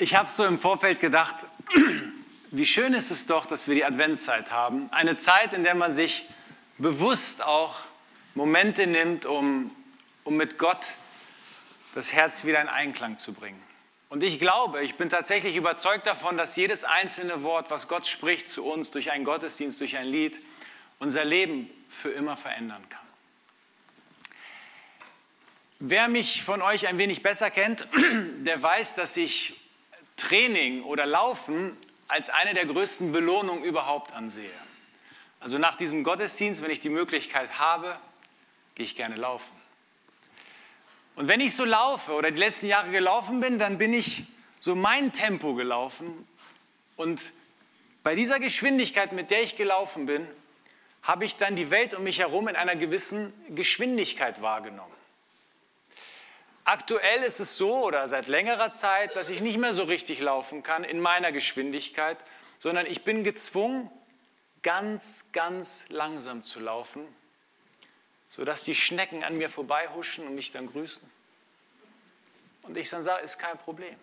Ich habe so im Vorfeld gedacht, wie schön ist es doch, dass wir die Adventszeit haben. Eine Zeit, in der man sich bewusst auch Momente nimmt, um, um mit Gott das Herz wieder in Einklang zu bringen. Und ich glaube, ich bin tatsächlich überzeugt davon, dass jedes einzelne Wort, was Gott spricht zu uns durch einen Gottesdienst, durch ein Lied, unser Leben für immer verändern kann. Wer mich von euch ein wenig besser kennt, der weiß, dass ich Training oder Laufen als eine der größten Belohnungen überhaupt ansehe. Also nach diesem Gottesdienst, wenn ich die Möglichkeit habe, gehe ich gerne laufen. Und wenn ich so laufe oder die letzten Jahre gelaufen bin, dann bin ich so mein Tempo gelaufen. Und bei dieser Geschwindigkeit, mit der ich gelaufen bin, habe ich dann die Welt um mich herum in einer gewissen Geschwindigkeit wahrgenommen. Aktuell ist es so oder seit längerer Zeit, dass ich nicht mehr so richtig laufen kann in meiner Geschwindigkeit, sondern ich bin gezwungen, ganz, ganz langsam zu laufen, sodass die Schnecken an mir vorbeihuschen und mich dann grüßen. Und ich dann sage, ist kein Problem.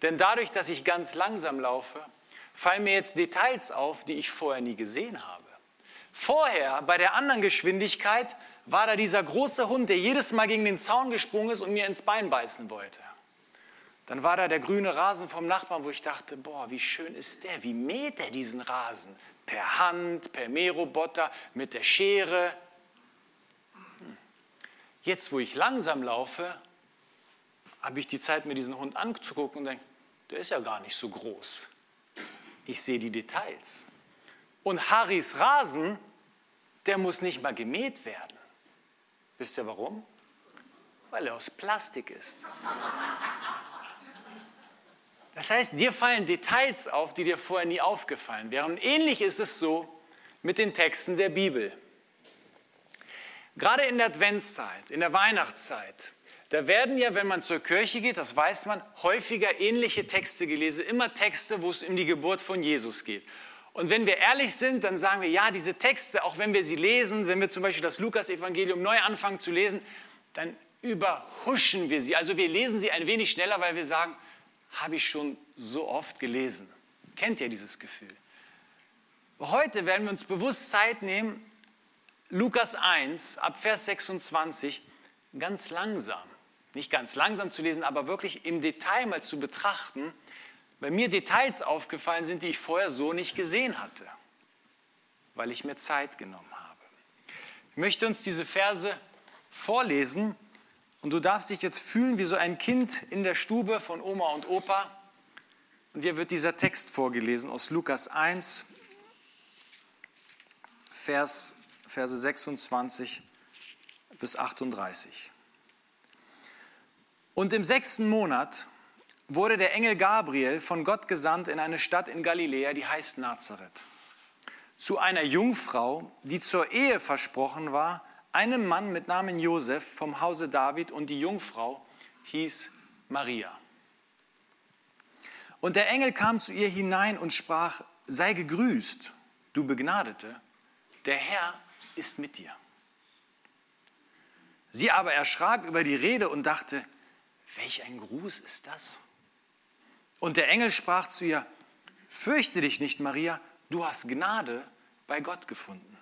Denn dadurch, dass ich ganz langsam laufe, fallen mir jetzt Details auf, die ich vorher nie gesehen habe. Vorher, bei der anderen Geschwindigkeit, war da dieser große Hund, der jedes Mal gegen den Zaun gesprungen ist und mir ins Bein beißen wollte. Dann war da der grüne Rasen vom Nachbarn, wo ich dachte, boah, wie schön ist der, wie mäht er diesen Rasen? Per Hand, per Mähroboter, mit der Schere. Hm. Jetzt, wo ich langsam laufe, habe ich die Zeit, mir diesen Hund anzugucken und denke, der ist ja gar nicht so groß. Ich sehe die Details. Und Harrys Rasen, der muss nicht mal gemäht werden. Wisst ihr warum? Weil er aus Plastik ist. Das heißt, dir fallen Details auf, die dir vorher nie aufgefallen wären. Ähnlich ist es so mit den Texten der Bibel. Gerade in der Adventszeit, in der Weihnachtszeit, da werden ja, wenn man zur Kirche geht, das weiß man, häufiger ähnliche Texte gelesen, immer Texte, wo es um die Geburt von Jesus geht. Und wenn wir ehrlich sind, dann sagen wir, ja, diese Texte, auch wenn wir sie lesen, wenn wir zum Beispiel das Lukas-Evangelium neu anfangen zu lesen, dann überhuschen wir sie. Also wir lesen sie ein wenig schneller, weil wir sagen, habe ich schon so oft gelesen. Kennt ihr dieses Gefühl? Heute werden wir uns bewusst Zeit nehmen, Lukas 1 ab Vers 26 ganz langsam, nicht ganz langsam zu lesen, aber wirklich im Detail mal zu betrachten, weil mir Details aufgefallen sind, die ich vorher so nicht gesehen hatte, weil ich mir Zeit genommen habe. Ich möchte uns diese Verse vorlesen und du darfst dich jetzt fühlen wie so ein Kind in der Stube von Oma und Opa. Und dir wird dieser Text vorgelesen aus Lukas 1, Vers, Verse 26 bis 38. Und im sechsten Monat wurde der Engel Gabriel von Gott gesandt in eine Stadt in Galiläa, die heißt Nazareth, zu einer Jungfrau, die zur Ehe versprochen war, einem Mann mit Namen Josef vom Hause David und die Jungfrau hieß Maria. Und der Engel kam zu ihr hinein und sprach, sei gegrüßt, du Begnadete, der Herr ist mit dir. Sie aber erschrak über die Rede und dachte, welch ein Gruß ist das? Und der Engel sprach zu ihr, fürchte dich nicht, Maria, du hast Gnade bei Gott gefunden.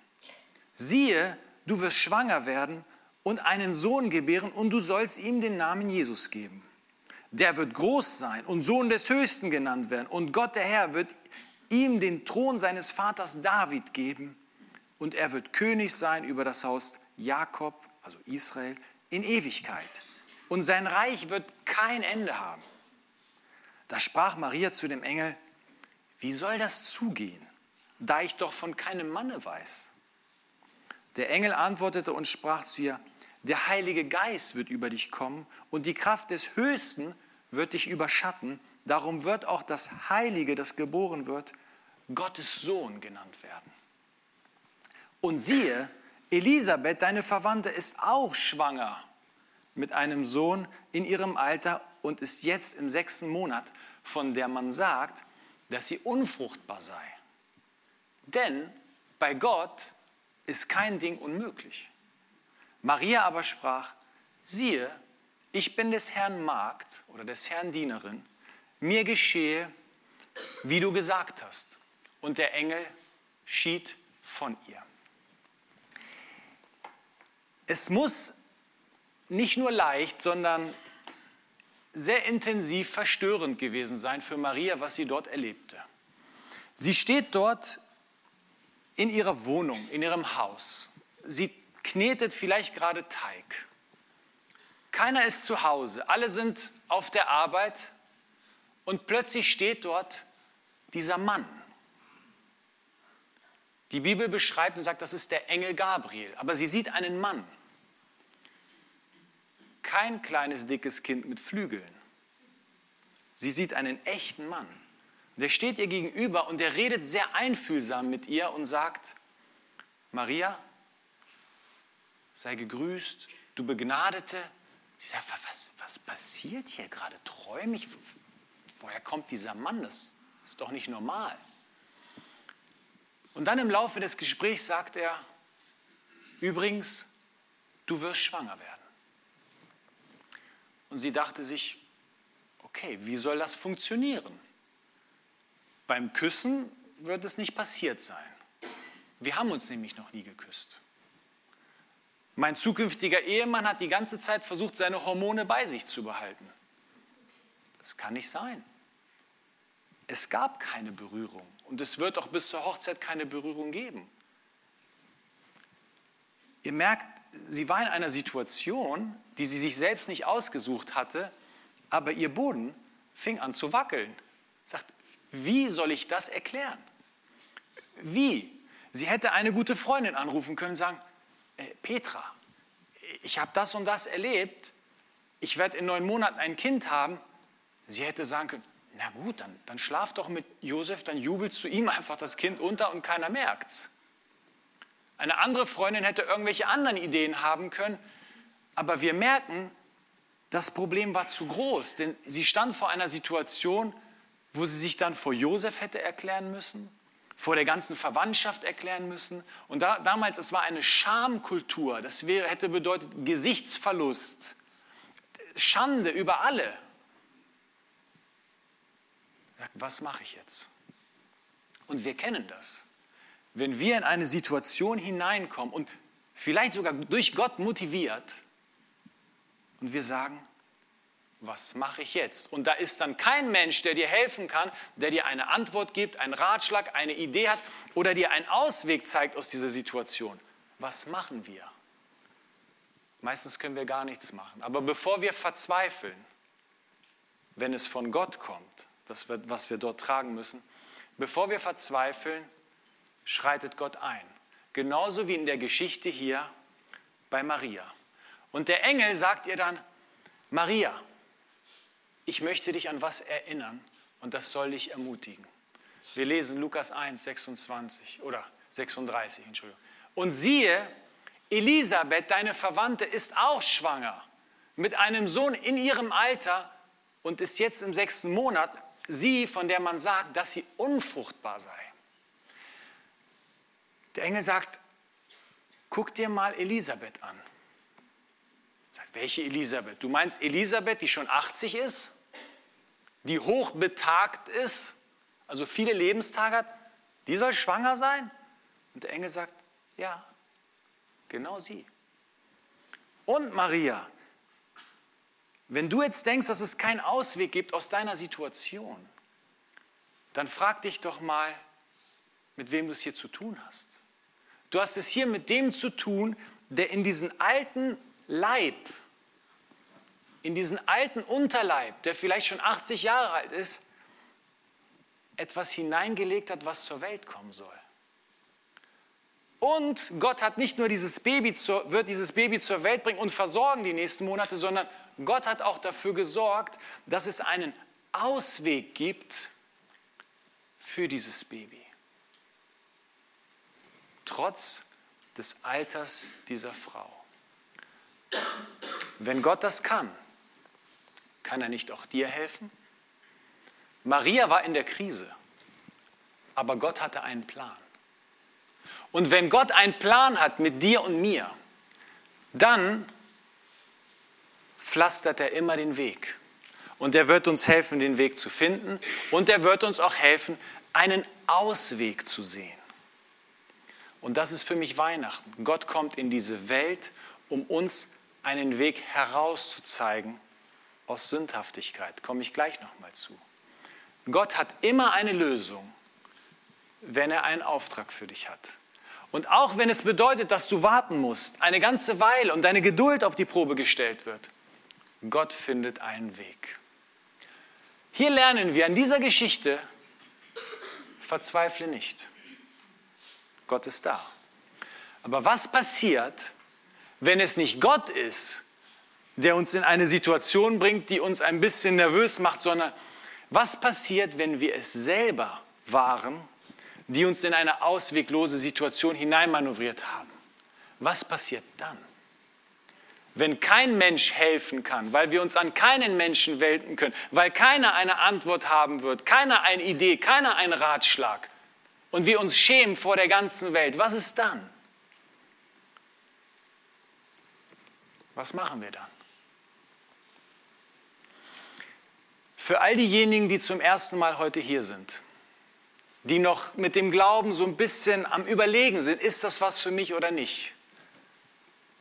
Siehe, du wirst schwanger werden und einen Sohn gebären und du sollst ihm den Namen Jesus geben. Der wird groß sein und Sohn des Höchsten genannt werden und Gott der Herr wird ihm den Thron seines Vaters David geben und er wird König sein über das Haus Jakob, also Israel, in Ewigkeit. Und sein Reich wird kein Ende haben. Da sprach Maria zu dem Engel, wie soll das zugehen, da ich doch von keinem Manne weiß? Der Engel antwortete und sprach zu ihr, der Heilige Geist wird über dich kommen und die Kraft des Höchsten wird dich überschatten. Darum wird auch das Heilige, das geboren wird, Gottes Sohn genannt werden. Und siehe, Elisabeth, deine Verwandte, ist auch schwanger mit einem Sohn in ihrem Alter und ist jetzt im sechsten Monat, von der man sagt, dass sie unfruchtbar sei. Denn bei Gott ist kein Ding unmöglich. Maria aber sprach, siehe, ich bin des Herrn Magd oder des Herrn Dienerin, mir geschehe, wie du gesagt hast. Und der Engel schied von ihr. Es muss nicht nur leicht, sondern sehr intensiv verstörend gewesen sein für Maria, was sie dort erlebte. Sie steht dort in ihrer Wohnung, in ihrem Haus. Sie knetet vielleicht gerade Teig. Keiner ist zu Hause, alle sind auf der Arbeit und plötzlich steht dort dieser Mann. Die Bibel beschreibt und sagt, das ist der Engel Gabriel, aber sie sieht einen Mann. Kein kleines, dickes Kind mit Flügeln. Sie sieht einen echten Mann. Der steht ihr gegenüber und der redet sehr einfühlsam mit ihr und sagt, Maria, sei gegrüßt, du Begnadete. Sie sagt, was, was passiert hier gerade? Träume ich? Woher kommt dieser Mann? Das ist doch nicht normal. Und dann im Laufe des Gesprächs sagt er, übrigens, du wirst schwanger werden. Und sie dachte sich, okay, wie soll das funktionieren? Beim Küssen wird es nicht passiert sein. Wir haben uns nämlich noch nie geküsst. Mein zukünftiger Ehemann hat die ganze Zeit versucht, seine Hormone bei sich zu behalten. Das kann nicht sein. Es gab keine Berührung und es wird auch bis zur Hochzeit keine Berührung geben. Ihr merkt, sie war in einer Situation, die sie sich selbst nicht ausgesucht hatte, aber ihr Boden fing an zu wackeln. Sagt, wie soll ich das erklären? Wie? Sie hätte eine gute Freundin anrufen können und sagen, äh, Petra, ich habe das und das erlebt, ich werde in neun Monaten ein Kind haben. Sie hätte sagen können, na gut, dann, dann schlaf doch mit Josef, dann jubelst du ihm einfach das Kind unter und keiner merkt's. Eine andere Freundin hätte irgendwelche anderen Ideen haben können, aber wir merken, das Problem war zu groß, denn sie stand vor einer Situation, wo sie sich dann vor Josef hätte erklären müssen, vor der ganzen Verwandtschaft erklären müssen. Und da, damals, es war eine Schamkultur, das wäre, hätte bedeutet Gesichtsverlust, Schande über alle sagt, was mache ich jetzt? Und wir kennen das. Wenn wir in eine Situation hineinkommen und vielleicht sogar durch Gott motiviert und wir sagen, was mache ich jetzt? Und da ist dann kein Mensch, der dir helfen kann, der dir eine Antwort gibt, einen Ratschlag, eine Idee hat oder dir einen Ausweg zeigt aus dieser Situation. Was machen wir? Meistens können wir gar nichts machen. Aber bevor wir verzweifeln, wenn es von Gott kommt, das, was wir dort tragen müssen. Bevor wir verzweifeln, schreitet Gott ein. Genauso wie in der Geschichte hier bei Maria. Und der Engel sagt ihr dann, Maria, ich möchte dich an was erinnern und das soll dich ermutigen. Wir lesen Lukas 1, 26 oder 36, Entschuldigung. Und siehe, Elisabeth, deine Verwandte, ist auch schwanger mit einem Sohn in ihrem Alter und ist jetzt im sechsten Monat sie, von der man sagt, dass sie unfruchtbar sei. Der Engel sagt, guck dir mal Elisabeth an. Sagt, welche Elisabeth? Du meinst Elisabeth, die schon 80 ist, die hochbetagt ist, also viele Lebenstage hat, die soll schwanger sein? Und der Engel sagt, ja, genau sie. Und Maria, wenn du jetzt denkst, dass es keinen Ausweg gibt aus deiner Situation, dann frag dich doch mal, mit wem du es hier zu tun hast. Du hast es hier mit dem zu tun, der in diesen alten Leib, in diesen alten Unterleib, der vielleicht schon 80 Jahre alt ist, etwas hineingelegt hat, was zur Welt kommen soll. Und Gott hat nicht nur dieses Baby zur, wird dieses Baby zur Welt bringen und versorgen die nächsten Monate, sondern Gott hat auch dafür gesorgt, dass es einen Ausweg gibt für dieses Baby. Trotz des Alters dieser Frau. Wenn Gott das kann, kann er nicht auch dir helfen? Maria war in der Krise, aber Gott hatte einen Plan. Und wenn Gott einen Plan hat mit dir und mir, dann pflastert er immer den Weg. und er wird uns helfen, den Weg zu finden und er wird uns auch helfen, einen Ausweg zu sehen. Und das ist für mich Weihnachten. Gott kommt in diese Welt, um uns einen Weg herauszuzeigen aus Sündhaftigkeit. Komme ich gleich nochmal zu. Gott hat immer eine Lösung, wenn er einen Auftrag für dich hat. Und auch wenn es bedeutet, dass du warten musst, eine ganze Weile und deine Geduld auf die Probe gestellt wird, Gott findet einen Weg. Hier lernen wir an dieser Geschichte, verzweifle nicht. Gott ist da. Aber was passiert, wenn es nicht Gott ist, der uns in eine Situation bringt, die uns ein bisschen nervös macht, sondern was passiert, wenn wir es selber waren, die uns in eine ausweglose Situation hineinmanövriert haben? Was passiert dann? Wenn kein Mensch helfen kann, weil wir uns an keinen Menschen wenden können, weil keiner eine Antwort haben wird, keiner eine Idee, keiner einen Ratschlag und wir uns schämen vor der ganzen Welt, was ist dann? Was machen wir dann? Für all diejenigen, die zum ersten Mal heute hier sind, die noch mit dem Glauben so ein bisschen am Überlegen sind, ist das was für mich oder nicht?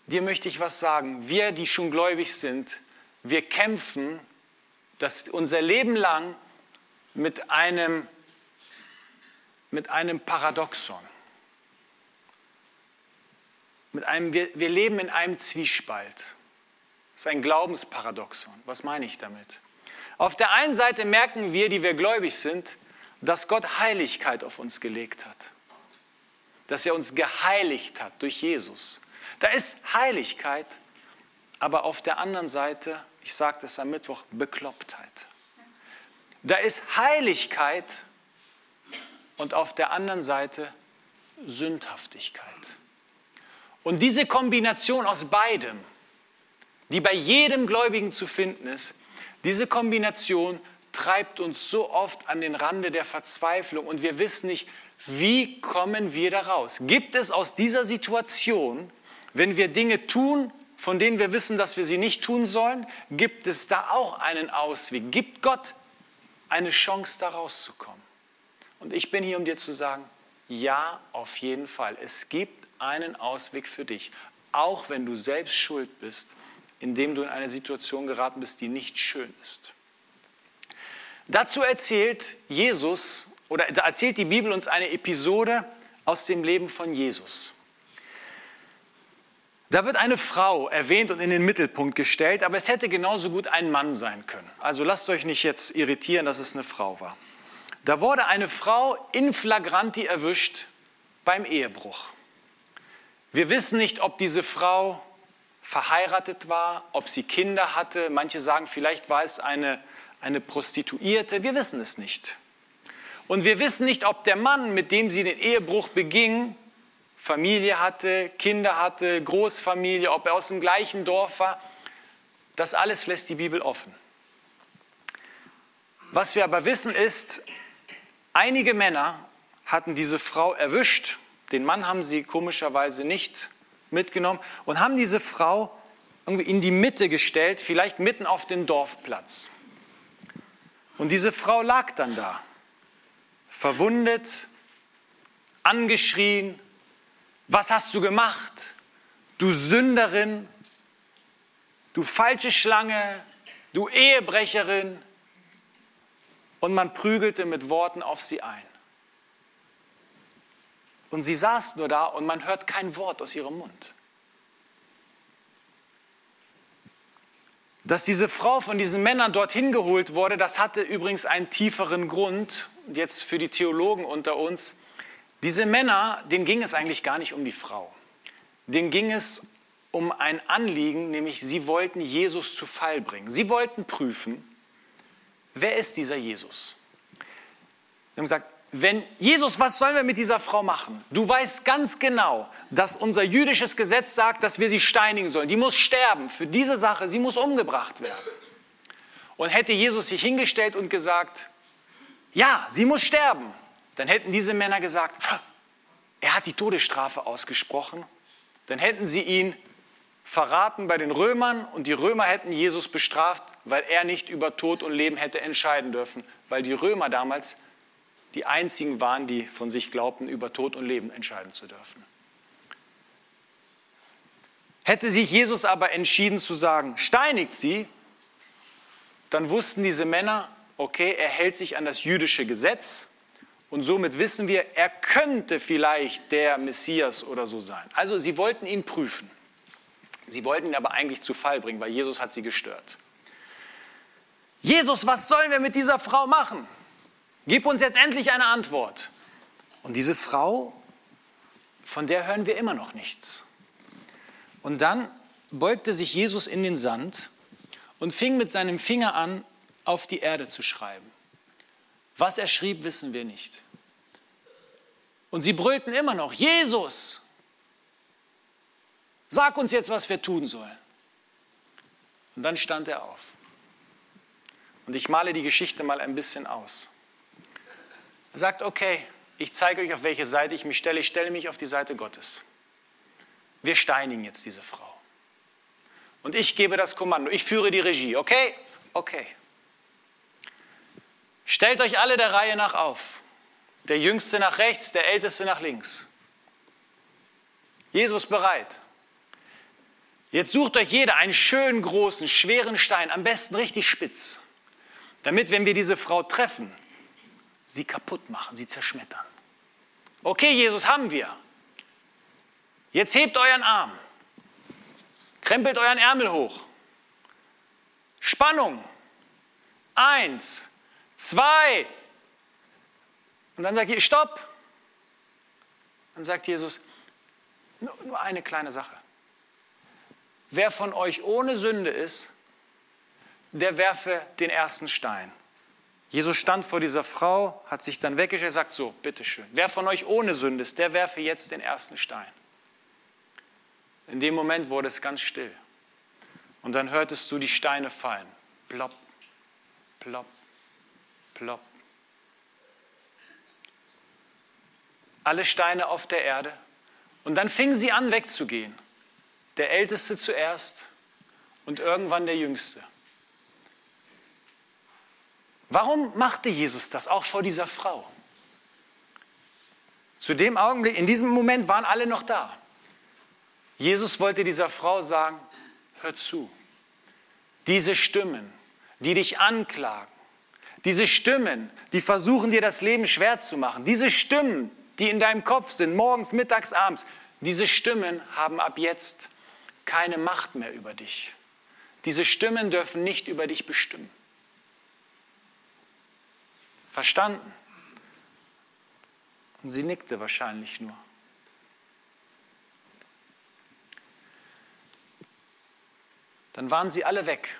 Dir möchte ich was sagen. Wir, die schon gläubig sind, wir kämpfen das unser Leben lang mit einem, mit einem Paradoxon. Mit einem, wir, wir leben in einem Zwiespalt. Das ist ein Glaubensparadoxon. Was meine ich damit? Auf der einen Seite merken wir, die wir gläubig sind, dass Gott Heiligkeit auf uns gelegt hat. Dass er uns geheiligt hat durch Jesus. Da ist Heiligkeit, aber auf der anderen Seite, ich sagte es am Mittwoch, Beklopptheit. Da ist Heiligkeit und auf der anderen Seite Sündhaftigkeit. Und diese Kombination aus beidem, die bei jedem Gläubigen zu finden ist, diese Kombination treibt uns so oft an den Rande der Verzweiflung und wir wissen nicht, wie kommen wir da raus? Gibt es aus dieser Situation, wenn wir Dinge tun, von denen wir wissen, dass wir sie nicht tun sollen, gibt es da auch einen Ausweg? Gibt Gott eine Chance, da rauszukommen? Und ich bin hier, um dir zu sagen, ja, auf jeden Fall. Es gibt einen Ausweg für dich, auch wenn du selbst schuld bist, indem du in eine Situation geraten bist, die nicht schön ist. Dazu erzählt Jesus oder erzählt die Bibel uns eine Episode aus dem Leben von Jesus. Da wird eine Frau erwähnt und in den Mittelpunkt gestellt, aber es hätte genauso gut ein Mann sein können. Also lasst euch nicht jetzt irritieren, dass es eine Frau war. Da wurde eine Frau in flagranti erwischt beim Ehebruch. Wir wissen nicht, ob diese Frau verheiratet war, ob sie Kinder hatte. Manche sagen, vielleicht war es eine, eine Prostituierte. Wir wissen es nicht. Und wir wissen nicht, ob der Mann, mit dem sie den Ehebruch beging, Familie hatte, Kinder hatte, Großfamilie, ob er aus dem gleichen Dorf war. Das alles lässt die Bibel offen. Was wir aber wissen ist, einige Männer hatten diese Frau erwischt, den Mann haben sie komischerweise nicht mitgenommen und haben diese Frau irgendwie in die Mitte gestellt, vielleicht mitten auf den Dorfplatz. Und diese Frau lag dann da, verwundet, angeschrien, was hast du gemacht? Du Sünderin, du falsche Schlange, du Ehebrecherin. Und man prügelte mit Worten auf sie ein. Und sie saß nur da und man hört kein Wort aus ihrem Mund. Dass diese Frau von diesen Männern dorthin geholt wurde, das hatte übrigens einen tieferen Grund. Und jetzt für die Theologen unter uns, diese Männer, denen ging es eigentlich gar nicht um die Frau. Denen ging es um ein Anliegen, nämlich sie wollten Jesus zu Fall bringen. Sie wollten prüfen, wer ist dieser Jesus? Sie haben gesagt, wenn Jesus, was sollen wir mit dieser Frau machen? Du weißt ganz genau, dass unser jüdisches Gesetz sagt, dass wir sie steinigen sollen. Die muss sterben für diese Sache, sie muss umgebracht werden. Und hätte Jesus sich hingestellt und gesagt, ja, sie muss sterben, dann hätten diese Männer gesagt, er hat die Todesstrafe ausgesprochen, dann hätten sie ihn verraten bei den Römern und die Römer hätten Jesus bestraft, weil er nicht über Tod und Leben hätte entscheiden dürfen, weil die Römer damals die einzigen waren, die von sich glaubten, über Tod und Leben entscheiden zu dürfen. Hätte sich Jesus aber entschieden zu sagen, steinigt sie, dann wussten diese Männer, okay, er hält sich an das jüdische Gesetz und somit wissen wir, er könnte vielleicht der Messias oder so sein. Also sie wollten ihn prüfen. Sie wollten ihn aber eigentlich zu Fall bringen, weil Jesus hat sie gestört. Jesus, was sollen wir mit dieser Frau machen? Gib uns jetzt endlich eine Antwort. Und diese Frau, von der hören wir immer noch nichts. Und dann beugte sich Jesus in den Sand und fing mit seinem Finger an, auf die Erde zu schreiben. Was er schrieb, wissen wir nicht. Und sie brüllten immer noch, Jesus, sag uns jetzt, was wir tun sollen. Und dann stand er auf. Und ich male die Geschichte mal ein bisschen aus. Er sagt, okay, ich zeige euch, auf welche Seite ich mich stelle. Ich stelle mich auf die Seite Gottes. Wir steinigen jetzt diese Frau. Und ich gebe das Kommando. Ich führe die Regie. Okay? Okay. Stellt euch alle der Reihe nach auf. Der Jüngste nach rechts, der Älteste nach links. Jesus bereit. Jetzt sucht euch jeder einen schönen, großen, schweren Stein, am besten richtig spitz, damit, wenn wir diese Frau treffen, sie kaputt machen, sie zerschmettern. Okay, Jesus, haben wir. Jetzt hebt euren Arm, krempelt euren Ärmel hoch. Spannung. Eins, zwei. Und dann sagt ihr, stopp. Dann sagt Jesus, nur eine kleine Sache. Wer von euch ohne Sünde ist, der werfe den ersten Stein. Jesus stand vor dieser Frau, hat sich dann weggestellt und sagt so, bitteschön, wer von euch ohne Sünde ist, der werfe jetzt den ersten Stein. In dem Moment wurde es ganz still. Und dann hörtest du die Steine fallen. Plopp, plopp, plopp. Alle Steine auf der Erde. Und dann fingen sie an wegzugehen. Der Älteste zuerst und irgendwann der Jüngste. Warum machte Jesus das auch vor dieser Frau? Zu dem Augenblick, in diesem Moment waren alle noch da. Jesus wollte dieser Frau sagen, hör zu, diese Stimmen, die dich anklagen, diese Stimmen, die versuchen dir das Leben schwer zu machen, diese Stimmen, die in deinem Kopf sind, morgens, mittags, abends, diese Stimmen haben ab jetzt keine Macht mehr über dich. Diese Stimmen dürfen nicht über dich bestimmen. Verstanden? Und sie nickte wahrscheinlich nur. Dann waren sie alle weg.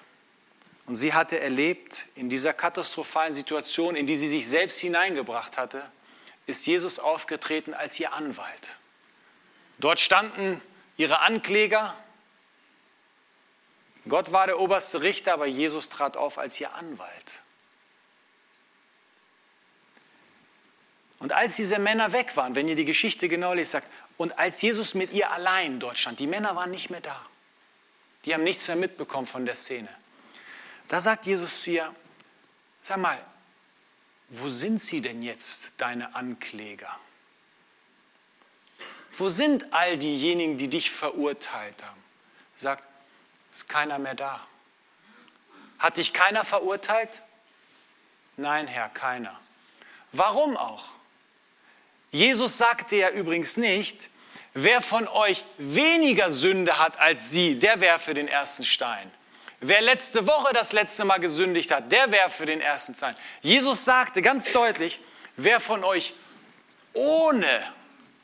Und sie hatte erlebt, in dieser katastrophalen Situation, in die sie sich selbst hineingebracht hatte, ist Jesus aufgetreten als ihr Anwalt. Dort standen ihre Ankläger. Gott war der oberste Richter, aber Jesus trat auf als ihr Anwalt. Und als diese Männer weg waren, wenn ihr die Geschichte genau lest, sagt, und als Jesus mit ihr allein dort stand, die Männer waren nicht mehr da. Die haben nichts mehr mitbekommen von der Szene. Da sagt Jesus zu ihr, sag mal, wo sind sie denn jetzt, deine Ankläger? Wo sind all diejenigen, die dich verurteilt haben? Sagt, ist keiner mehr da. Hat dich keiner verurteilt? Nein, Herr, keiner. Warum auch? Jesus sagte ja übrigens nicht, wer von euch weniger Sünde hat als sie, der werfe den ersten Stein. Wer letzte Woche das letzte Mal gesündigt hat, der werfe den ersten Stein. Jesus sagte ganz deutlich, wer von euch ohne,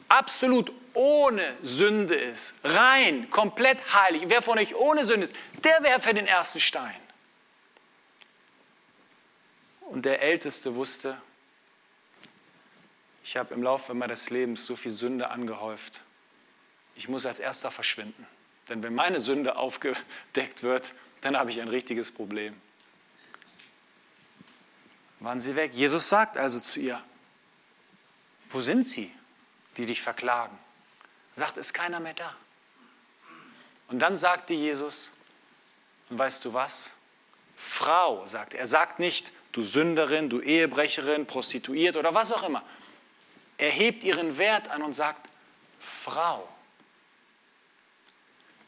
absolut ohne Sünde ist, rein, komplett heilig, wer von euch ohne Sünde ist, der werfe den ersten Stein. Und der Älteste wusste, ich habe im Laufe meines Lebens so viel Sünde angehäuft. Ich muss als erster verschwinden. Denn wenn meine Sünde aufgedeckt wird, dann habe ich ein richtiges Problem. Waren sie weg? Jesus sagt also zu ihr, wo sind sie, die dich verklagen? Sagt, ist keiner mehr da. Und dann sagte Jesus, und weißt du was? Frau, sagt er. Er sagt nicht, du Sünderin, du Ehebrecherin, Prostituiert oder was auch immer. Er hebt ihren Wert an und sagt, Frau.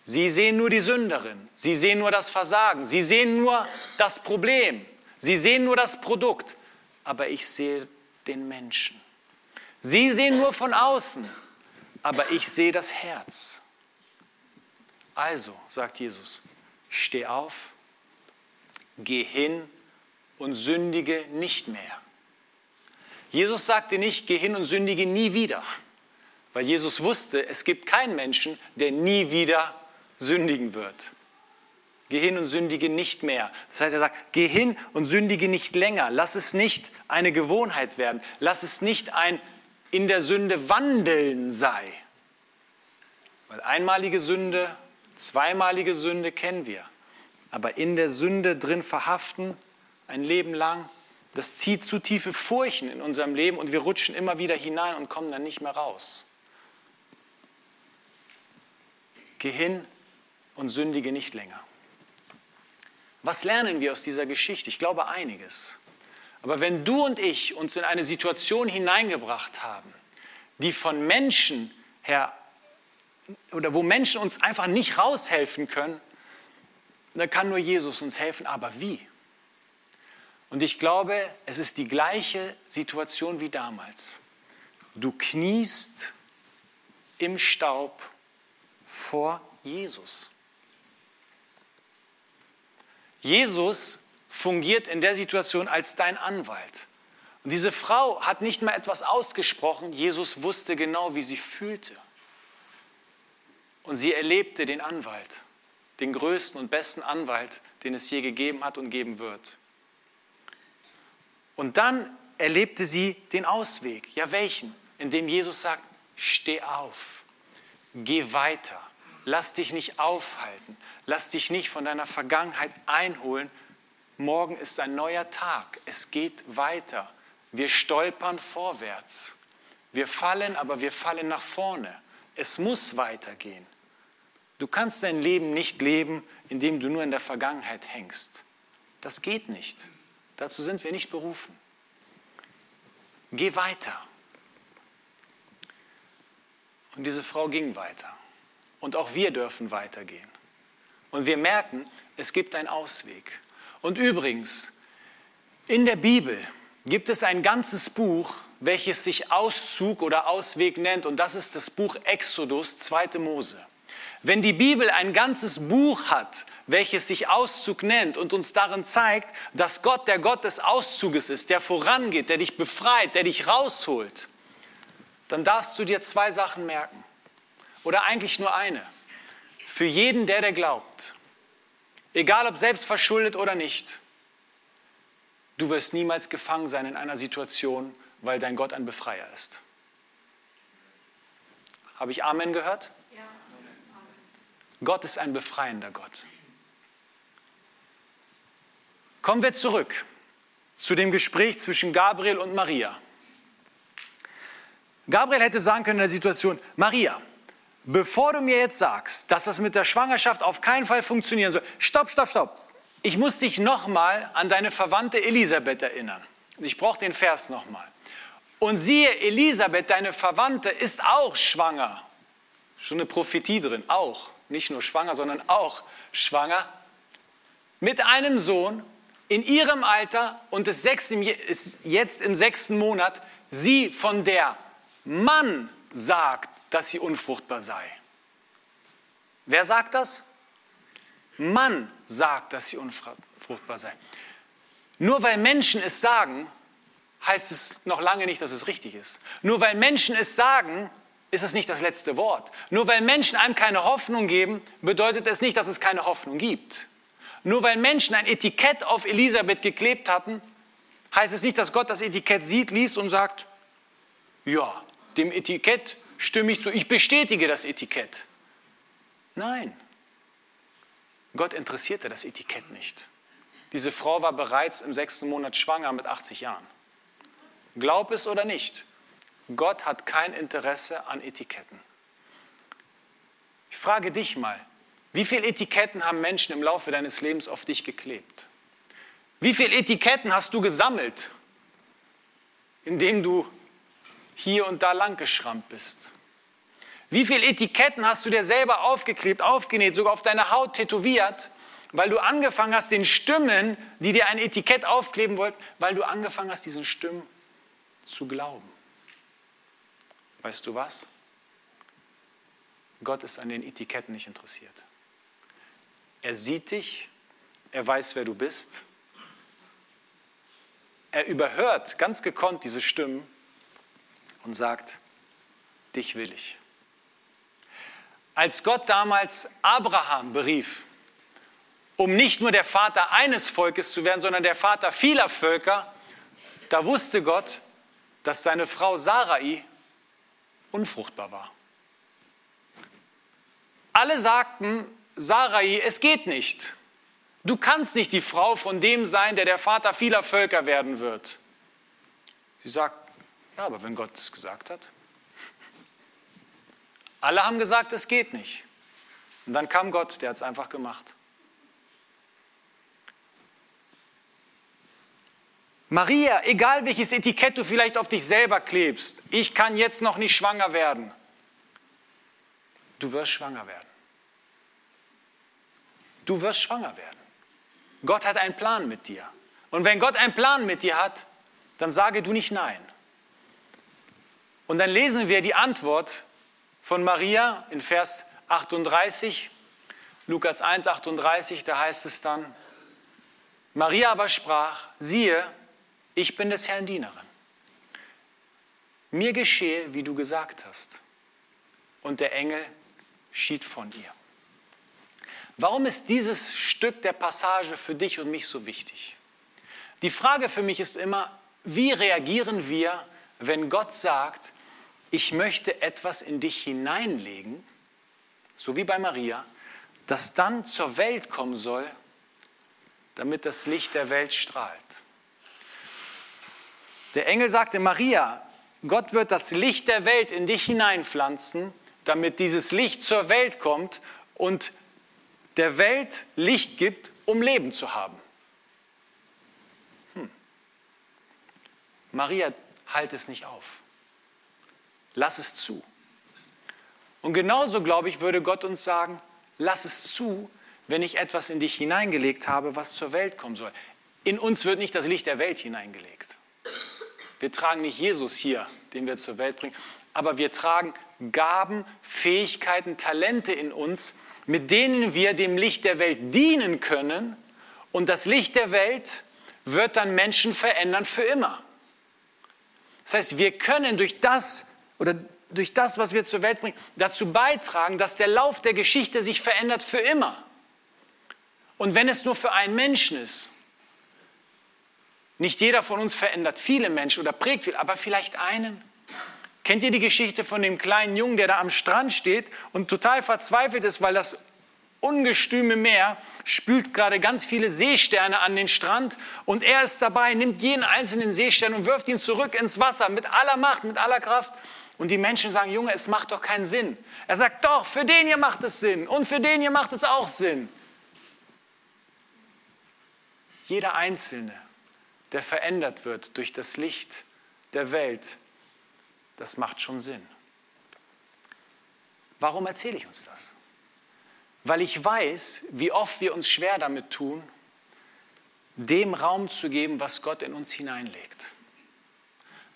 Sie sehen nur die Sünderin, sie sehen nur das Versagen, sie sehen nur das Problem, sie sehen nur das Produkt, aber ich sehe den Menschen. Sie sehen nur von außen, aber ich sehe das Herz. Also, sagt Jesus, steh auf, geh hin und sündige nicht mehr. Jesus sagte nicht, geh hin und sündige nie wieder, weil Jesus wusste, es gibt keinen Menschen, der nie wieder sündigen wird. Geh hin und sündige nicht mehr. Das heißt, er sagt, geh hin und sündige nicht länger. Lass es nicht eine Gewohnheit werden. Lass es nicht ein in der Sünde wandeln sei. Weil einmalige Sünde, zweimalige Sünde kennen wir. Aber in der Sünde drin verhaften, ein Leben lang, das zieht zu tiefe Furchen in unserem Leben und wir rutschen immer wieder hinein und kommen dann nicht mehr raus. Geh hin und sündige nicht länger. Was lernen wir aus dieser Geschichte? Ich glaube einiges. Aber wenn du und ich uns in eine Situation hineingebracht haben, die von Menschen her oder wo Menschen uns einfach nicht raushelfen können, dann kann nur Jesus uns helfen. Aber wie? Und ich glaube, es ist die gleiche Situation wie damals. Du kniest im Staub vor Jesus. Jesus fungiert in der Situation als dein Anwalt. Und diese Frau hat nicht mal etwas ausgesprochen, Jesus wusste genau, wie sie fühlte. Und sie erlebte den Anwalt, den größten und besten Anwalt, den es je gegeben hat und geben wird. Und dann erlebte sie den Ausweg. Ja, welchen? Indem Jesus sagt, steh auf, geh weiter, lass dich nicht aufhalten, lass dich nicht von deiner Vergangenheit einholen. Morgen ist ein neuer Tag, es geht weiter. Wir stolpern vorwärts. Wir fallen, aber wir fallen nach vorne. Es muss weitergehen. Du kannst dein Leben nicht leben, indem du nur in der Vergangenheit hängst. Das geht nicht. Dazu sind wir nicht berufen. Geh weiter. Und diese Frau ging weiter. Und auch wir dürfen weitergehen. Und wir merken, es gibt einen Ausweg. Und übrigens, in der Bibel gibt es ein ganzes Buch, welches sich Auszug oder Ausweg nennt. Und das ist das Buch Exodus, 2. Mose. Wenn die Bibel ein ganzes Buch hat, welches sich Auszug nennt und uns darin zeigt, dass Gott der Gott des Auszuges ist, der vorangeht, der dich befreit, der dich rausholt, dann darfst du dir zwei Sachen merken. Oder eigentlich nur eine. Für jeden, der der glaubt, egal ob selbst verschuldet oder nicht, du wirst niemals gefangen sein in einer Situation, weil dein Gott ein Befreier ist. Habe ich Amen gehört? Ja. Gott ist ein befreiender Gott. Kommen wir zurück zu dem Gespräch zwischen Gabriel und Maria. Gabriel hätte sagen können in der Situation, Maria, bevor du mir jetzt sagst, dass das mit der Schwangerschaft auf keinen Fall funktionieren soll, stopp, stopp, stopp. Ich muss dich nochmal an deine Verwandte Elisabeth erinnern. Ich brauche den Vers nochmal. Und siehe, Elisabeth, deine Verwandte, ist auch schwanger. Schon eine Prophetie drin, auch. Nicht nur schwanger, sondern auch schwanger. Mit einem Sohn in ihrem Alter und ist jetzt im sechsten Monat, sie von der Mann sagt, dass sie unfruchtbar sei. Wer sagt das? Mann sagt, dass sie unfruchtbar sei. Nur weil Menschen es sagen, heißt es noch lange nicht, dass es richtig ist. Nur weil Menschen es sagen, ist es nicht das letzte Wort. Nur weil Menschen einem keine Hoffnung geben, bedeutet es nicht, dass es keine Hoffnung gibt. Nur weil Menschen ein Etikett auf Elisabeth geklebt hatten, heißt es nicht, dass Gott das Etikett sieht, liest und sagt, ja, dem Etikett stimme ich zu, ich bestätige das Etikett. Nein, Gott interessierte das Etikett nicht. Diese Frau war bereits im sechsten Monat schwanger mit 80 Jahren. Glaub es oder nicht, Gott hat kein Interesse an Etiketten. Ich frage dich mal, Wie viele Etiketten haben Menschen im Laufe deines Lebens auf dich geklebt? Wie viele Etiketten hast du gesammelt, indem du hier und da langgeschrammt bist? Wie viele Etiketten hast du dir selber aufgeklebt, aufgenäht, sogar auf deine Haut tätowiert, weil du angefangen hast, den Stimmen, die dir ein Etikett aufkleben wollten, weil du angefangen hast, diesen Stimmen zu glauben? Weißt du was? Gott ist an den Etiketten nicht interessiert. Er sieht dich, er weiß, wer du bist. Er überhört ganz gekonnt diese Stimmen und sagt, dich will ich. Als Gott damals Abraham berief, um nicht nur der Vater eines Volkes zu werden, sondern der Vater vieler Völker, da wusste Gott, dass seine Frau Sarai unfruchtbar war. Alle sagten, Sarai, es geht nicht. Du kannst nicht die Frau von dem sein, der der Vater vieler Völker werden wird. Sie sagt, ja, aber wenn Gott es gesagt hat. Alle haben gesagt, es geht nicht. Und dann kam Gott, der hat es einfach gemacht. Maria, egal welches Etikett du vielleicht auf dich selber klebst, ich kann jetzt noch nicht schwanger werden. Du wirst schwanger werden. Du wirst schwanger werden. Gott hat einen Plan mit dir. Und wenn Gott einen Plan mit dir hat, dann sage du nicht nein. Und dann lesen wir die Antwort von Maria in Vers 38, Lukas 1, 38, da heißt es dann, Maria aber sprach, siehe, ich bin des Herrn Dienerin. Mir geschehe, wie du gesagt hast. Und der Engel schied von ihr. Warum ist dieses Stück der Passage für dich und mich so wichtig? Die Frage für mich ist immer, wie reagieren wir, wenn Gott sagt, ich möchte etwas in dich hineinlegen, so wie bei Maria, das dann zur Welt kommen soll, damit das Licht der Welt strahlt. Der Engel sagte, Maria, Gott wird das Licht der Welt in dich hineinpflanzen, damit dieses Licht zur Welt kommt und der Welt Licht gibt, um Leben zu haben. Hm. Maria, halt es nicht auf. Lass es zu. Und genauso, glaube ich, würde Gott uns sagen, lass es zu, wenn ich etwas in dich hineingelegt habe, was zur Welt kommen soll. In uns wird nicht das Licht der Welt hineingelegt. Wir tragen nicht Jesus hier, den wir zur Welt bringen, aber wir tragen Gaben, Fähigkeiten, Talente in uns, mit denen wir dem Licht der Welt dienen können. Und das Licht der Welt wird dann Menschen verändern für immer. Das heißt, wir können durch das oder durch das, was wir zur Welt bringen, dazu beitragen, dass der Lauf der Geschichte sich verändert für immer. Und wenn es nur für einen Menschen ist, nicht jeder von uns verändert viele Menschen oder prägt viel, aber vielleicht einen. Kennt ihr die Geschichte von dem kleinen Jungen, der da am Strand steht und total verzweifelt ist, weil das ungestüme Meer spült gerade ganz viele Seesterne an den Strand und er ist dabei, nimmt jeden einzelnen Seestern und wirft ihn zurück ins Wasser mit aller Macht, mit aller Kraft. Und die Menschen sagen, Junge, es macht doch keinen Sinn. Er sagt, doch, für den hier macht es Sinn und für den hier macht es auch Sinn. Jeder Einzelne der verändert wird durch das Licht der Welt, das macht schon Sinn. Warum erzähle ich uns das? Weil ich weiß, wie oft wir uns schwer damit tun, dem Raum zu geben, was Gott in uns hineinlegt.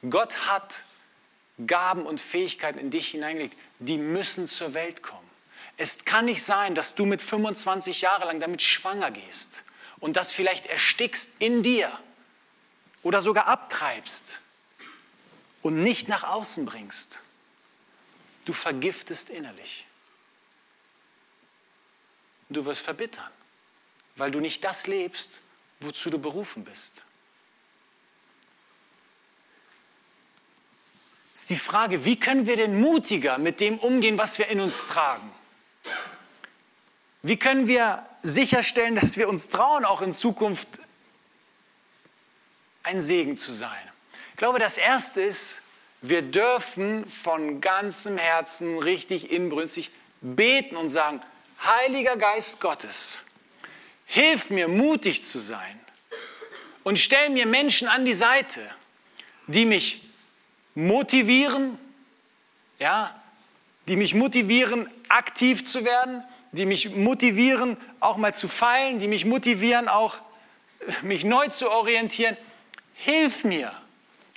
Gott hat Gaben und Fähigkeiten in dich hineingelegt, die müssen zur Welt kommen. Es kann nicht sein, dass du mit 25 Jahren lang damit schwanger gehst und das vielleicht erstickst in dir oder sogar abtreibst und nicht nach außen bringst, du vergiftest innerlich. Du wirst verbittern, weil du nicht das lebst, wozu du berufen bist. Ist die Frage, wie können wir denn mutiger mit dem umgehen, was wir in uns tragen? Wie können wir sicherstellen, dass wir uns trauen, auch in Zukunft ein Segen zu sein. Ich glaube, das Erste ist, wir dürfen von ganzem Herzen richtig inbrünstig beten und sagen, Heiliger Geist Gottes, hilf mir mutig zu sein und stell mir Menschen an die Seite, die mich motivieren, ja, die mich motivieren, aktiv zu werden, die mich motivieren, auch mal zu feilen, die mich motivieren, auch mich neu zu orientieren. Hilf mir.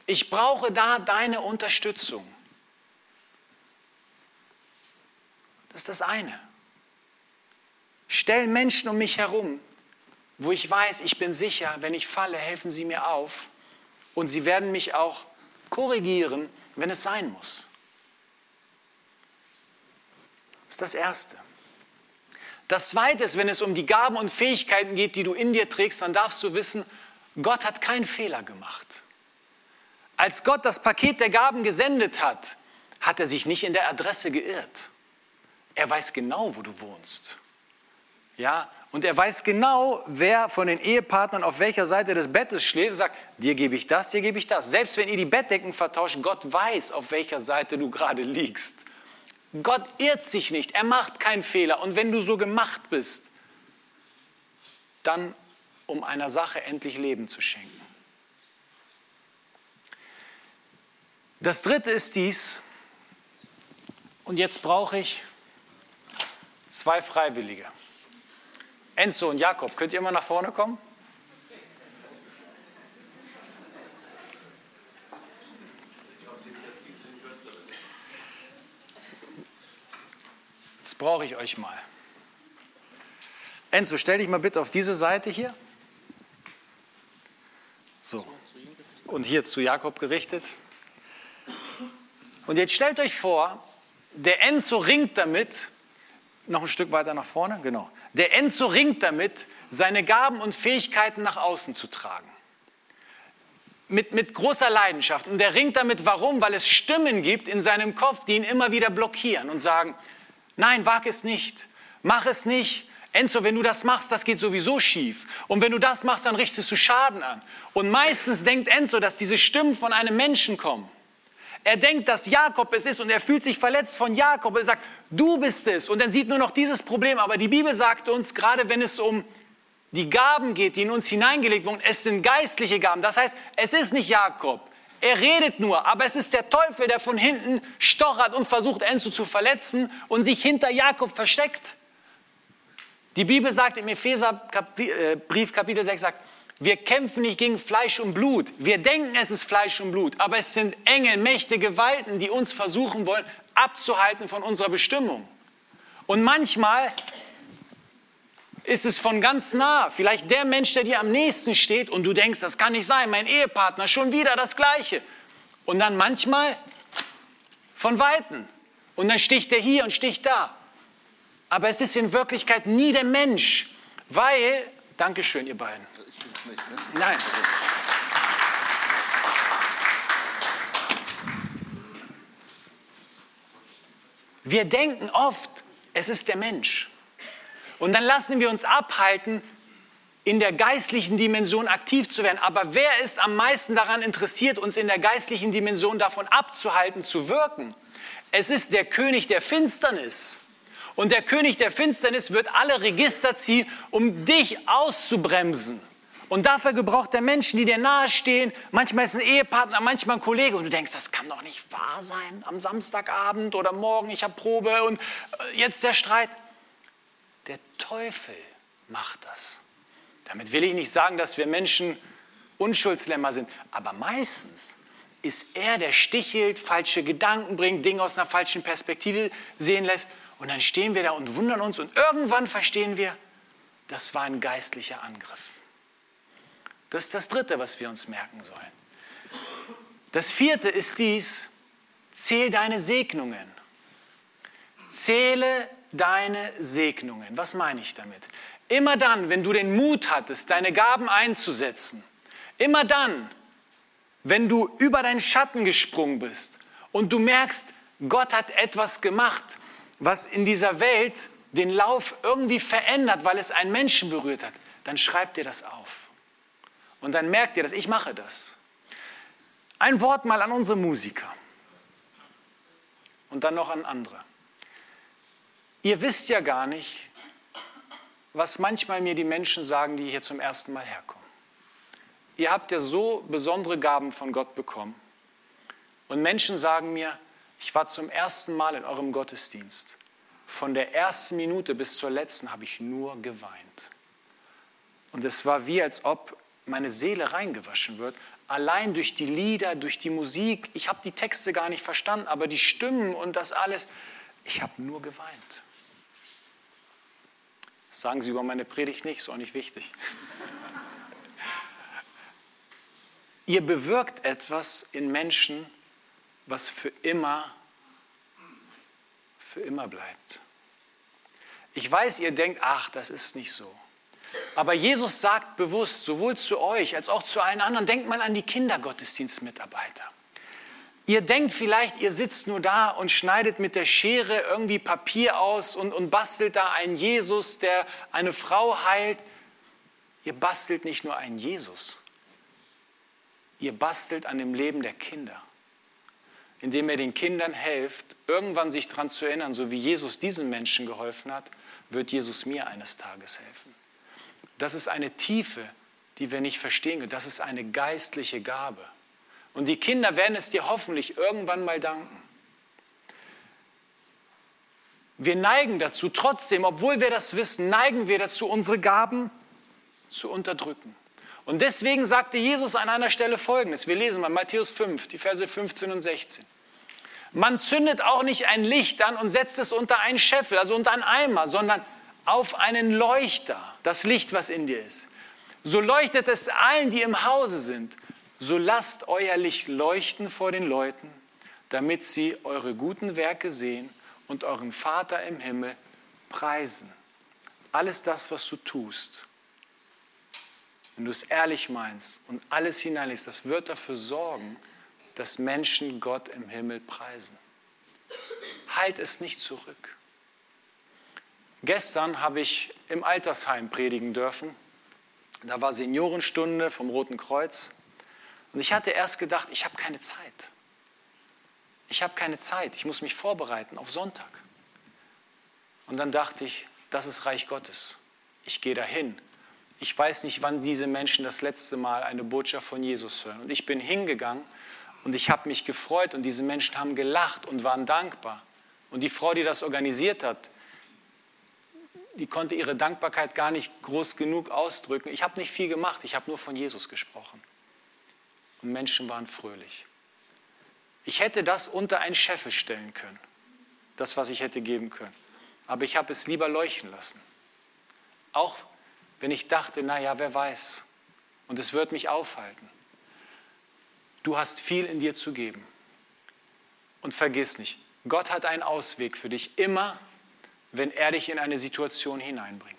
Ich brauche da deine Unterstützung. Das ist das eine. Stell Menschen um mich herum, wo ich weiß, ich bin sicher, wenn ich falle, helfen sie mir auf und sie werden mich auch korrigieren, wenn es sein muss. Das ist das Erste. Das Zweite ist, wenn es um die Gaben und Fähigkeiten geht, die du in dir trägst, dann darfst du wissen, Gott hat keinen Fehler gemacht. Als Gott das Paket der Gaben gesendet hat, hat er sich nicht in der Adresse geirrt. Er weiß genau, wo du wohnst. Ja, und er weiß genau, wer von den Ehepartnern auf welcher Seite des Bettes schläft und sagt, dir gebe ich das, dir gebe ich das. Selbst wenn ihr die Bettdecken vertauscht, Gott weiß, auf welcher Seite du gerade liegst. Gott irrt sich nicht, er macht keinen Fehler. Und wenn du so gemacht bist, dann um einer Sache endlich Leben zu schenken. Das dritte ist dies, und jetzt brauche ich zwei Freiwillige. Enzo und Jakob, könnt ihr mal nach vorne kommen? Jetzt brauche ich euch mal. Enzo, stell dich mal bitte auf diese Seite hier. So. Und hier zu Jakob gerichtet. Und jetzt stellt euch vor, der Enzo ringt damit, noch ein Stück weiter nach vorne, genau. Der Enzo ringt damit, seine Gaben und Fähigkeiten nach außen zu tragen. Mit, mit großer Leidenschaft. Und der ringt damit, warum? Weil es Stimmen gibt in seinem Kopf, die ihn immer wieder blockieren und sagen, nein, wag es nicht, mach es nicht. Enzo, wenn du das machst, das geht sowieso schief. Und wenn du das machst, dann richtest du Schaden an. Und meistens denkt Enzo, dass diese Stimmen von einem Menschen kommen. Er denkt, dass Jakob es ist und er fühlt sich verletzt von Jakob. Er sagt, du bist es. Und dann sieht nur noch dieses Problem. Aber die Bibel sagt uns, gerade wenn es um die Gaben geht, die in uns hineingelegt wurden, es sind geistliche Gaben. Das heißt, es ist nicht Jakob. Er redet nur, aber es ist der Teufel, der von hinten stochert und versucht, Enzo zu verletzen und sich hinter Jakob versteckt. Die Bibel sagt im Epheserbrief Kapitel 6, sagt, wir kämpfen nicht gegen Fleisch und Blut. Wir denken, es ist Fleisch und Blut, aber es sind Engel, Mächte, Gewalten, die uns versuchen wollen, abzuhalten von unserer Bestimmung. Und manchmal ist es von ganz nah, vielleicht der Mensch, der dir am nächsten steht und du denkst, das kann nicht sein, mein Ehepartner, schon wieder das Gleiche. Und dann manchmal von Weitem. Und dann sticht er hier und sticht da. Aber es ist in Wirklichkeit nie der Mensch, weil, Dankeschön, ihr beiden nicht. Ne? Nein. Wir denken oft, es ist der Mensch. Und dann lassen wir uns abhalten, in der geistlichen Dimension aktiv zu werden. Aber wer ist am meisten daran interessiert, uns in der geistlichen Dimension davon abzuhalten, zu wirken? Es ist der König der Finsternis. Und der König der Finsternis wird alle Register ziehen, um dich auszubremsen. Und dafür gebraucht er Menschen, die dir nahestehen. Manchmal ist ein Ehepartner, manchmal ein Kollege. Und du denkst, das kann doch nicht wahr sein. Am Samstagabend oder morgen, ich habe Probe und äh, jetzt der Streit. Der Teufel macht das. Damit will ich nicht sagen, dass wir Menschen Unschuldslämmer sind. Aber meistens ist er, der stichelt, falsche Gedanken bringt, Dinge aus einer falschen Perspektive sehen lässt. Und dann stehen wir da und wundern uns. Und irgendwann verstehen wir, das war ein geistlicher Angriff. Das ist das Dritte, was wir uns merken sollen. Das Vierte ist dies, zähl deine Segnungen. Zähle deine Segnungen. Was meine ich damit? Immer dann, wenn du den Mut hattest, deine Gaben einzusetzen, immer dann, wenn du über deinen Schatten gesprungen bist und du merkst, Gott hat etwas gemacht, was in dieser Welt den Lauf irgendwie verändert, weil es einen Menschen berührt hat, dann schreib dir das auf. Und dann merkt ihr das, ich mache das. Ein Wort mal an unsere Musiker und dann noch an andere. Ihr wisst ja gar nicht, was manchmal mir die Menschen sagen, die hier zum ersten Mal herkommen. Ihr habt ja so besondere Gaben von Gott bekommen. Und Menschen sagen mir, ich war zum ersten Mal in eurem Gottesdienst. Von der ersten Minute bis zur letzten habe ich nur geweint. Und es war wie, als ob meine Seele reingewaschen wird, allein durch die Lieder, durch die Musik. Ich habe die Texte gar nicht verstanden, aber die Stimmen und das alles, ich habe nur geweint. Das sagen Sie über meine Predigt nicht, ist auch nicht wichtig. Ihr bewirkt etwas in Menschen, was für immer, für immer bleibt. Ich weiß, ihr denkt, ach, das ist nicht so. Aber Jesus sagt bewusst, sowohl zu euch als auch zu allen anderen, denkt mal an die Kindergottesdienstmitarbeiter. Ihr denkt vielleicht, ihr sitzt nur da und schneidet mit der Schere irgendwie Papier aus und, und bastelt da einen Jesus, der eine Frau heilt. Ihr bastelt nicht nur einen Jesus, ihr bastelt an dem Leben der Kinder, indem ihr den Kindern helft, irgendwann sich daran zu erinnern, so wie Jesus diesen Menschen geholfen hat, wird Jesus mir eines Tages helfen. Das ist eine Tiefe, die wir nicht verstehen können. Das ist eine geistliche Gabe. Und die Kinder werden es dir hoffentlich irgendwann mal danken. Wir neigen dazu, trotzdem, obwohl wir das wissen, neigen wir dazu, unsere Gaben zu unterdrücken. Und deswegen sagte Jesus an einer Stelle Folgendes. Wir lesen mal Matthäus 5, die Verse 15 und 16. Man zündet auch nicht ein Licht an und setzt es unter einen Scheffel, also unter einen Eimer, sondern auf einen Leuchter, das Licht, was in dir ist. So leuchtet es allen, die im Hause sind. So lasst euer Licht leuchten vor den Leuten, damit sie eure guten Werke sehen und euren Vater im Himmel preisen. Alles das, was du tust, wenn du es ehrlich meinst und alles hineinlegst, das wird dafür sorgen, dass Menschen Gott im Himmel preisen. Halt es nicht zurück. Gestern habe ich im Altersheim predigen dürfen. Da war Seniorenstunde vom Roten Kreuz. Und ich hatte erst gedacht, ich habe keine Zeit. Ich habe keine Zeit. Ich muss mich vorbereiten auf Sonntag. Und dann dachte ich, das ist Reich Gottes. Ich gehe dahin. Ich weiß nicht, wann diese Menschen das letzte Mal eine Botschaft von Jesus hören. Und ich bin hingegangen und ich habe mich gefreut und diese Menschen haben gelacht und waren dankbar. Und die Frau, die das organisiert hat, die konnte ihre Dankbarkeit gar nicht groß genug ausdrücken. Ich habe nicht viel gemacht, ich habe nur von Jesus gesprochen. Und Menschen waren fröhlich. Ich hätte das unter einen Scheffel stellen können, das, was ich hätte geben können. Aber ich habe es lieber leuchten lassen. Auch wenn ich dachte, naja, wer weiß, und es wird mich aufhalten. Du hast viel in dir zu geben. Und vergiss nicht, Gott hat einen Ausweg für dich immer wenn er dich in eine Situation hineinbringt.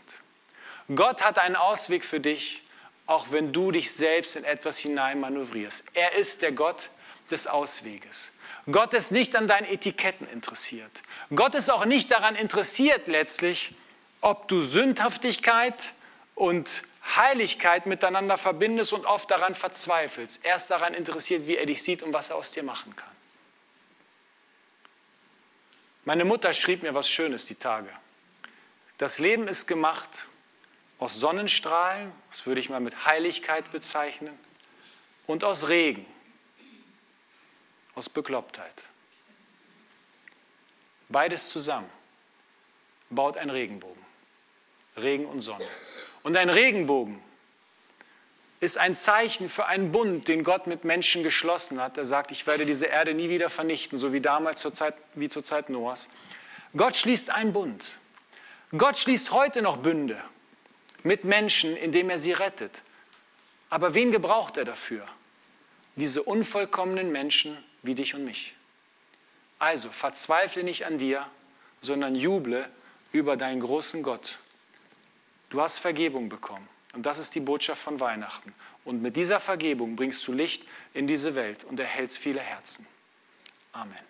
Gott hat einen Ausweg für dich, auch wenn du dich selbst in etwas hineinmanövrierst. Er ist der Gott des Ausweges. Gott ist nicht an deinen Etiketten interessiert. Gott ist auch nicht daran interessiert letztlich, ob du Sündhaftigkeit und Heiligkeit miteinander verbindest und oft daran verzweifelst. Er ist daran interessiert, wie er dich sieht und was er aus dir machen kann. Meine Mutter schrieb mir was Schönes die Tage. Das Leben ist gemacht aus Sonnenstrahlen, das würde ich mal mit Heiligkeit bezeichnen, und aus Regen, aus Beklopptheit. Beides zusammen baut ein Regenbogen. Regen und Sonne. Und ein Regenbogen ist ein Zeichen für einen Bund, den Gott mit Menschen geschlossen hat. Er sagt, ich werde diese Erde nie wieder vernichten, so wie damals zur Zeit, wie zur Zeit Noahs. Gott schließt einen Bund. Gott schließt heute noch Bünde mit Menschen, indem er sie rettet. Aber wen gebraucht er dafür? Diese unvollkommenen Menschen wie dich und mich. Also verzweifle nicht an dir, sondern juble über deinen großen Gott. Du hast Vergebung bekommen. Und das ist die Botschaft von Weihnachten. Und mit dieser Vergebung bringst du Licht in diese Welt und erhältst viele Herzen. Amen.